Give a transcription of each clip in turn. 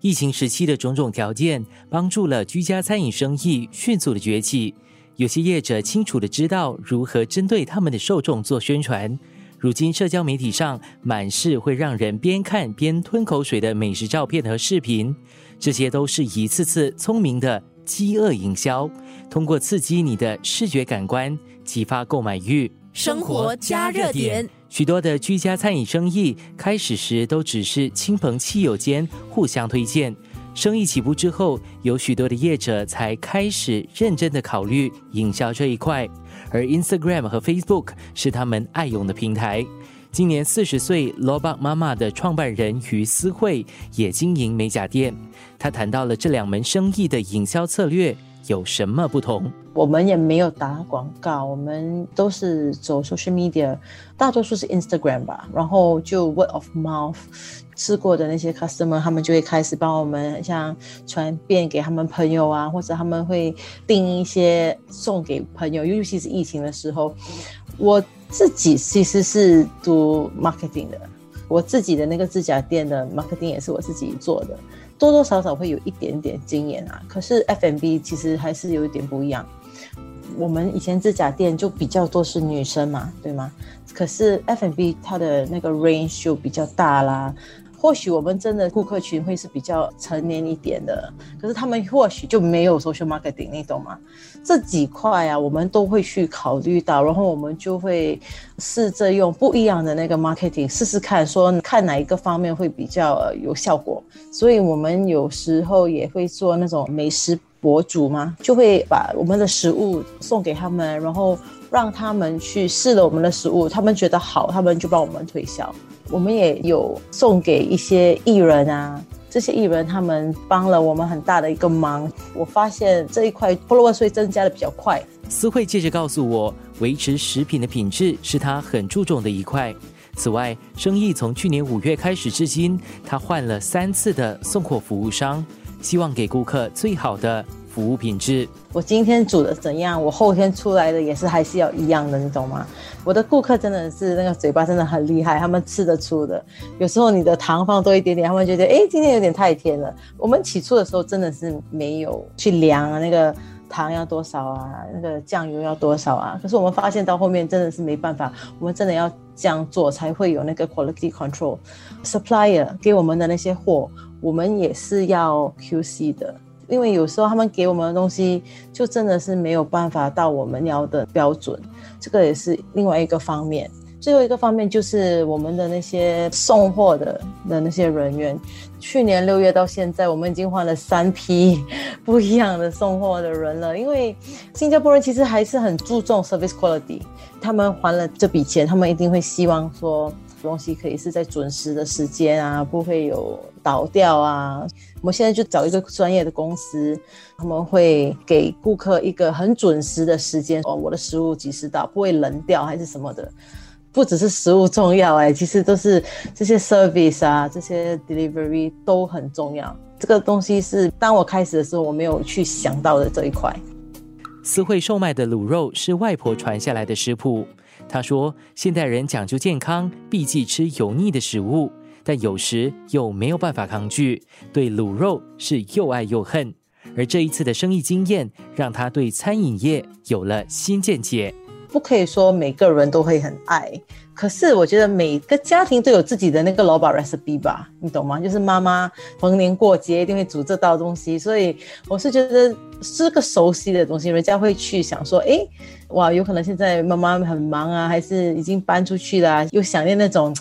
疫情时期的种种条件，帮助了居家餐饮生意迅速的崛起。有些业者清楚的知道如何针对他们的受众做宣传。如今社交媒体上满是会让人边看边吞口水的美食照片和视频，这些都是一次次聪明的饥饿营销，通过刺激你的视觉感官，激发购买欲。生活加热点。许多的居家餐饮生意开始时都只是亲朋戚友间互相推荐，生意起步之后，有许多的业者才开始认真的考虑营销这一块，而 Instagram 和 Facebook 是他们爱用的平台。今年四十岁 l o b a 妈妈的创办人于思慧也经营美甲店，她谈到了这两门生意的营销策略。有什么不同？我们也没有打广告，我们都是走 social media，大多数是 Instagram 吧。然后就 word of mouth，吃过的那些 customer，他们就会开始帮我们像传遍给他们朋友啊，或者他们会订一些送给朋友。尤其是疫情的时候，我自己其实是读 marketing 的，我自己的那个指甲店的 marketing 也是我自己做的。多多少少会有一点点经验啊，可是 F M B 其实还是有一点不一样。我们以前指甲店就比较多是女生嘛，对吗？可是 F M B 它的那个 range 就比较大啦。或许我们真的顾客群会是比较成年一点的，可是他们或许就没有 social marketing，你懂吗？这几块啊，我们都会去考虑到，然后我们就会试着用不一样的那个 marketing 试试看，说看哪一个方面会比较呃有效果。所以我们有时候也会做那种美食博主嘛，就会把我们的食物送给他们，然后让他们去试了我们的食物，他们觉得好，他们就帮我们推销。我们也有送给一些艺人啊，这些艺人他们帮了我们很大的一个忙。我发现这一块 follower 税增加的比较快。思慧接着告诉我，维持食品的品质是他很注重的一块。此外，生意从去年五月开始至今，他换了三次的送货服务商，希望给顾客最好的。服务品质，我今天煮的怎样，我后天出来的也是还是要一样的，你懂吗？我的顾客真的是那个嘴巴真的很厉害，他们吃得出的。有时候你的糖放多一点点，他们觉得哎，今天有点太甜了。我们起初的时候真的是没有去量啊，那个糖要多少啊，那个酱油要多少啊。可是我们发现到后面真的是没办法，我们真的要这样做才会有那个 quality control。Supplier 给我们的那些货，我们也是要 QC 的。因为有时候他们给我们的东西就真的是没有办法到我们要的标准，这个也是另外一个方面。最后一个方面就是我们的那些送货的的那些人员，去年六月到现在，我们已经换了三批不一样的送货的人了。因为新加坡人其实还是很注重 service quality，他们还了这笔钱，他们一定会希望说。东西可以是在准时的时间啊，不会有倒掉啊。我们现在就找一个专业的公司，他们会给顾客一个很准时的时间哦，我的食物及时到，不会冷掉还是什么的。不只是食物重要哎，其实都是这些 service 啊，这些 delivery 都很重要。这个东西是当我开始的时候我没有去想到的这一块。私会售卖的卤肉是外婆传下来的食谱。他说：“现代人讲究健康，避忌吃油腻的食物，但有时又没有办法抗拒，对卤肉是又爱又恨。而这一次的生意经验，让他对餐饮业有了新见解。不可以说每个人都会很爱，可是我觉得每个家庭都有自己的那个老板 recipe 吧，你懂吗？就是妈妈逢年过节一定会煮这道东西，所以我是觉得是个熟悉的东西，人家会去想说，哎。”哇，有可能现在妈妈很忙啊，还是已经搬出去了，又想念那种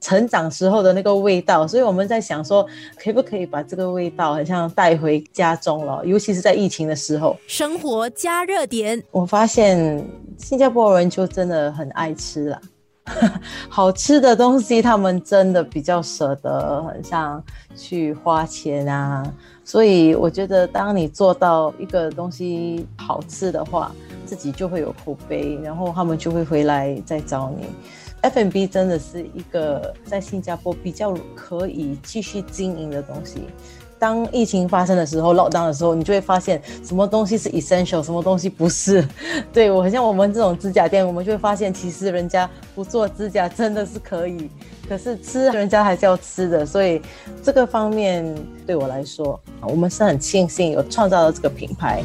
成长时候的那个味道，所以我们在想说，可不可以把这个味道，好像带回家中了，尤其是在疫情的时候。生活加热点，我发现新加坡人就真的很爱吃了，好吃的东西他们真的比较舍得，很像去花钱啊。所以我觉得，当你做到一个东西好吃的话，自己就会有口碑，然后他们就会回来再找你。F&B 真的是一个在新加坡比较可以继续经营的东西。当疫情发生的时候，lock down 的时候，你就会发现什么东西是 essential，什么东西不是。对我很像我们这种指甲店，我们就会发现，其实人家不做指甲真的是可以，可是吃人家还是要吃的。所以这个方面对我来说，我们是很庆幸有创造了这个品牌。